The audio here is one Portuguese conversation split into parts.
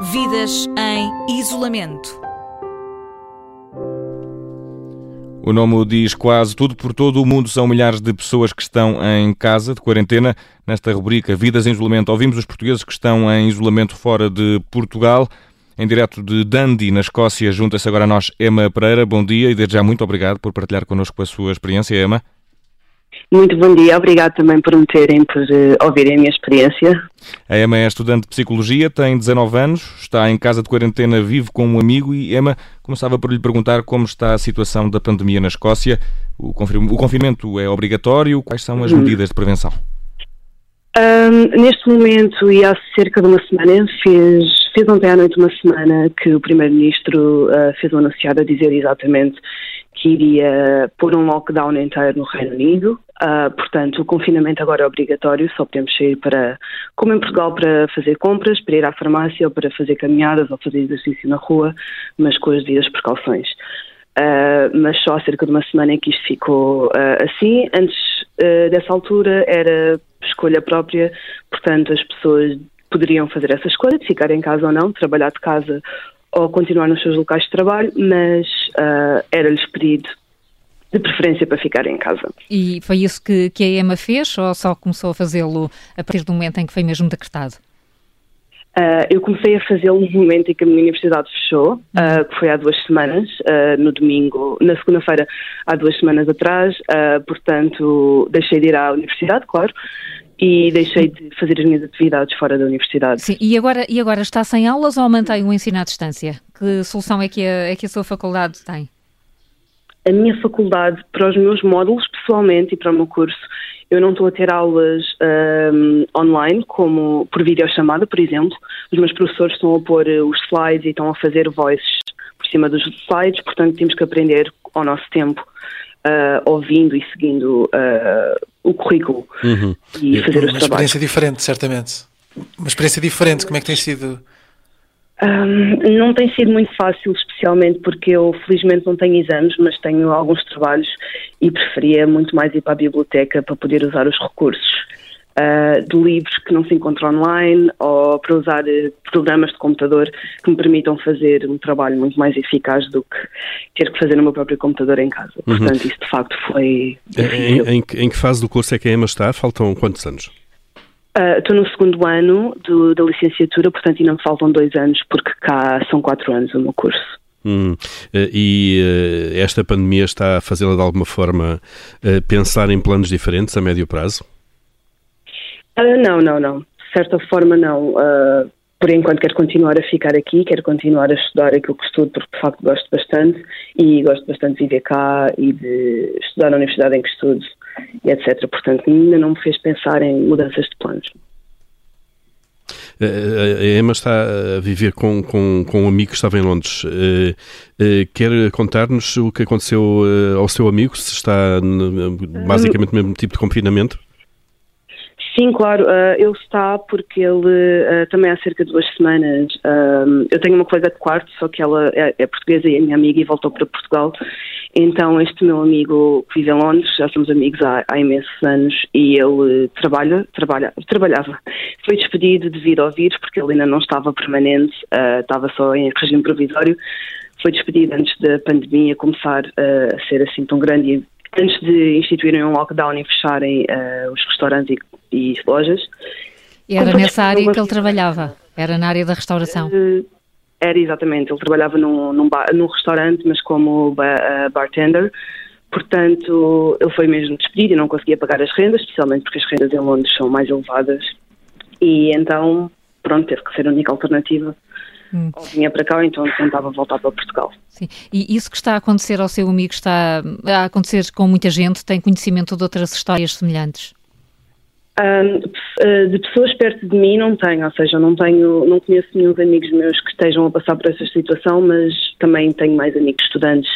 Vidas em isolamento. O nome diz quase tudo por todo o mundo. São milhares de pessoas que estão em casa, de quarentena. Nesta rubrica Vidas em Isolamento, ouvimos os portugueses que estão em isolamento fora de Portugal. Em direto de Dundee, na Escócia, junta-se agora a nós Emma Pereira. Bom dia e desde já muito obrigado por partilhar connosco a sua experiência, Emma. Muito bom dia, obrigado também por me terem, por uh, ouvirem a minha experiência. A Emma é estudante de Psicologia, tem 19 anos, está em casa de quarentena, vive com um amigo e Emma começava por lhe perguntar como está a situação da pandemia na Escócia. O, o confinamento é obrigatório, quais são as hum. medidas de prevenção? Um, neste momento, e há cerca de uma semana, fez, fez ontem à noite uma semana que o Primeiro-Ministro uh, fez um anunciado a dizer exatamente que iria pôr um lockdown inteiro no Reino Unido. Uh, portanto, o confinamento agora é obrigatório, só podemos sair para, como em Portugal, para fazer compras, para ir à farmácia ou para fazer caminhadas ou fazer exercício na rua, mas com as devidas precauções. Uh, mas só há cerca de uma semana é que isto ficou uh, assim. Antes dessa altura era escolha própria, portanto, as pessoas poderiam fazer essa escolha de ficar em casa ou não, trabalhar de casa ou continuar nos seus locais de trabalho, mas era-lhes pedido de preferência para ficar em casa. E foi isso que, que a EMA fez ou só começou a fazê-lo a partir do momento em que foi mesmo decretado? Uh, eu comecei a fazê-lo no momento em que a minha universidade fechou, uh, que foi há duas semanas, uh, no domingo, na segunda-feira, há duas semanas atrás. portanto, deixei de ir à universidade, claro, e deixei de fazer as minhas atividades fora da universidade. Sim, e agora, e agora está sem aulas ou mantém o ensino à distância? Que solução é que a, é que a sua faculdade tem? A minha faculdade, para os meus módulos, pessoalmente, e para o meu curso, eu não estou a ter aulas um, online, como por videochamada, por exemplo. Os meus professores estão a pôr eh, os slides e estão a fazer voices por cima dos slides, portanto temos que aprender ao nosso tempo, uh, ouvindo e seguindo uh, o currículo uhum. e, fazer os Uma experiência diferente, certamente. Uma experiência diferente, como é que tem sido? Um, não tem sido muito fácil, especialmente porque eu felizmente não tenho exames, mas tenho alguns trabalhos e preferia muito mais ir para a biblioteca para poder usar os recursos uh, de livros que não se encontram online ou para usar uh, programas de computador que me permitam fazer um trabalho muito mais eficaz do que ter que fazer no meu próprio computador em casa. Uhum. Portanto, isso de facto foi. Em, em, em, que fase do curso é que a Emma está? Faltam quantos anos? Uh, estou no segundo ano do, da licenciatura, portanto ainda me faltam dois anos, porque cá são quatro anos o meu curso. Hum. Eh, e uh, esta pandemia está a fazê-la de alguma forma uh, pensar em planos diferentes a médio prazo? não, não, não. De certa forma, não. Por enquanto, quero continuar a ficar aqui, quero continuar a estudar aquilo que estudo, porque de facto gosto bastante e gosto bastante de viver cá e de estudar na universidade em que estudo e etc. Portanto, ainda não me fez pensar em mudanças de planos. A Emma está a viver com, com, com um amigo que estava em Londres. Eh, eh, quer contar-nos o que aconteceu eh, ao seu amigo? Se está basicamente no mesmo tipo de confinamento? Sim, claro, uh, ele está porque ele uh, também há cerca de duas semanas. Uh, eu tenho uma colega de quarto, só que ela é, é, portuguesa e é minha amiga e voltou para Portugal. Então, este meu amigo que vive em Londres, já somos amigos há, há imensos anos e ele trabalha, trabalha, trabalhava. Foi despedido devido ao vírus porque ele ainda não estava permanente, estava só em regime provisório. Foi despedido antes da pandemia começar a ser assim tão grande e antes de instituírem um lockdown e fecharem uh, os restaurantes e, e lojas. E era nessa área uma... que ele trabalhava? Era na área da restauração? Uh, era exatamente, ele trabalhava num, num, bar, num restaurante, mas como uh, bartender. Portanto, ele foi mesmo despedido e não conseguia pagar as rendas, especialmente porque as rendas em Londres são mais elevadas. E então, pronto, teve que ser a única alternativa Hum. Ou vinha para cá, ou então tentava voltar para Portugal. Sim. E isso que está a acontecer ao seu amigo está a acontecer com muita gente? Tem conhecimento de outras histórias semelhantes? Um, eh, de pessoas perto de mim não tenho, ou seja, não tenho, não conheço nenhum amigos meus que estejam a passar por essa situação, mas também tenho mais amigos estudantes,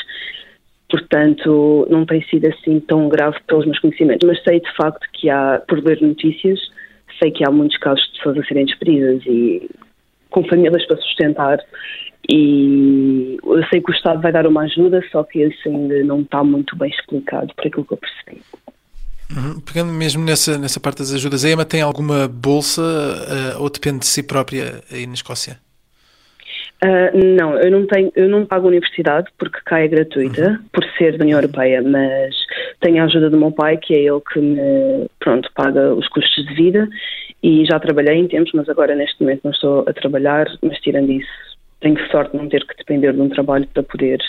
portanto não tem sido assim tão grave pelos meus conhecimentos, mas sei de facto que há, por ler notícias, sei que há muitos casos de pessoas a serem despedidas e com famílias para sustentar e eu sei que o Estado vai dar uma ajuda, só que isso ainda não está muito bem explicado, por aquilo que eu percebi. Uhum. Pegando mesmo nessa, nessa parte das ajudas, a EMA tem alguma bolsa uh, ou depende de si própria aí na Escócia? Uh, não, eu não tenho, eu não pago a universidade porque cá é gratuita, uhum. por ser da União Europeia, mas tenho a ajuda do meu pai, que é ele que me, pronto, paga os custos de vida e já trabalhei em tempos, mas agora neste momento não estou a trabalhar, mas tirando isso, tenho sorte de não ter que depender de um trabalho para poder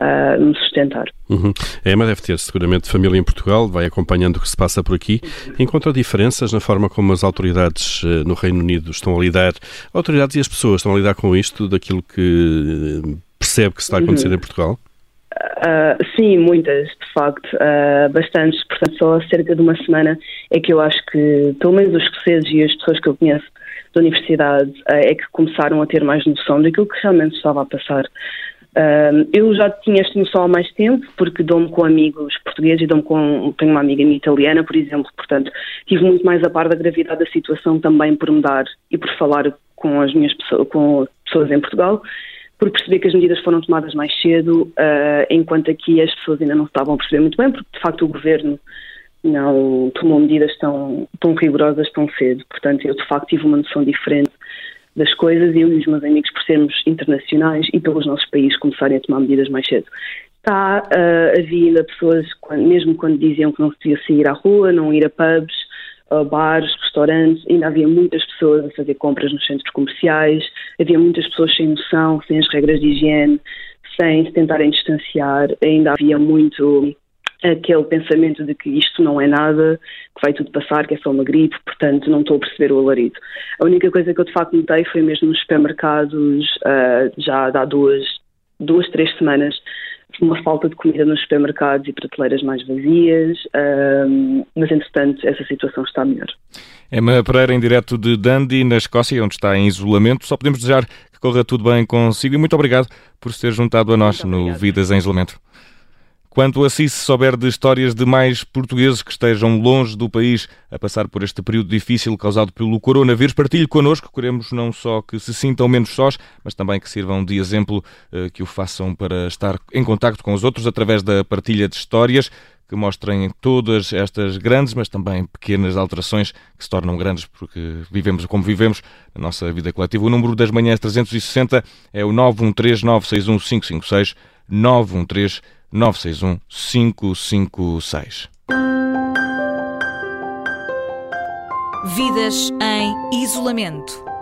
uh, me sustentar. Uhum. A Emma deve ter seguramente família em Portugal, vai acompanhando o que se passa por aqui. Encontra diferenças na forma como as autoridades uh, no Reino Unido estão a lidar, autoridades e as pessoas estão a lidar com isto, daquilo que uh, percebe que se está a acontecer uhum. em Portugal? Uh, sim, muitas, de facto, uh, bastantes. Portanto, só há cerca de uma semana é que eu acho que, pelo menos os escoceses e as pessoas que eu conheço da universidade, uh, é que começaram a ter mais noção daquilo que realmente estava a passar. eu já tinha esta noção há mais tempo, porque dou-me com amigos portugueses e dou-me com. Tenho uma amiga minha italiana, por exemplo, portanto, tive muito mais a par da gravidade da situação também por mudar e por falar com as minhas pessoas, com pessoas em Portugal por perceber que as medidas foram tomadas mais cedo, uh, enquanto aqui as pessoas ainda não estavam a perceber muito bem, porque de facto o governo não tomou medidas tão, tão rigorosas tão cedo. Portanto, eu de facto tive uma noção diferente das coisas e eu e os meus amigos, por sermos internacionais e pelos nossos países começarem a tomar medidas mais cedo. Está, uh, havia ainda pessoas, mesmo quando diziam que não se devia sair à rua, não ir a pubs, bares, restaurantes, ainda havia muitas pessoas a fazer compras nos centros comerciais, havia muitas pessoas sem noção, sem as regras de higiene, sem se tentarem distanciar, ainda havia muito aquele pensamento de que isto não é nada, que vai tudo passar, que é só uma gripe, portanto não estou a perceber o alarido. A única coisa que eu de facto notei foi mesmo nos supermercados, uh, já há duas, duas, três semanas, uma falta de comida nos supermercados e prateleiras mais vazias, mas entretanto essa situação está melhor. Emma Pereira, em direto de Dundee, na Escócia, onde está em isolamento. Só podemos desejar que corra tudo bem consigo e muito obrigado por se ter juntado a nós no Vidas em Isolamento. Quanto a si, se souber de histórias de mais portugueses que estejam longe do país a passar por este período difícil causado pelo coronavírus, partilhe connosco. Queremos não só que se sintam menos sós, mas também que sirvam de exemplo, eh, que o façam para estar em contacto com os outros através da partilha de histórias que mostrem todas estas grandes, mas também pequenas alterações que se tornam grandes porque vivemos como vivemos na nossa vida coletiva. O número das manhãs 360 é o 913 961 556 913 961 556. Vidas em isolamento.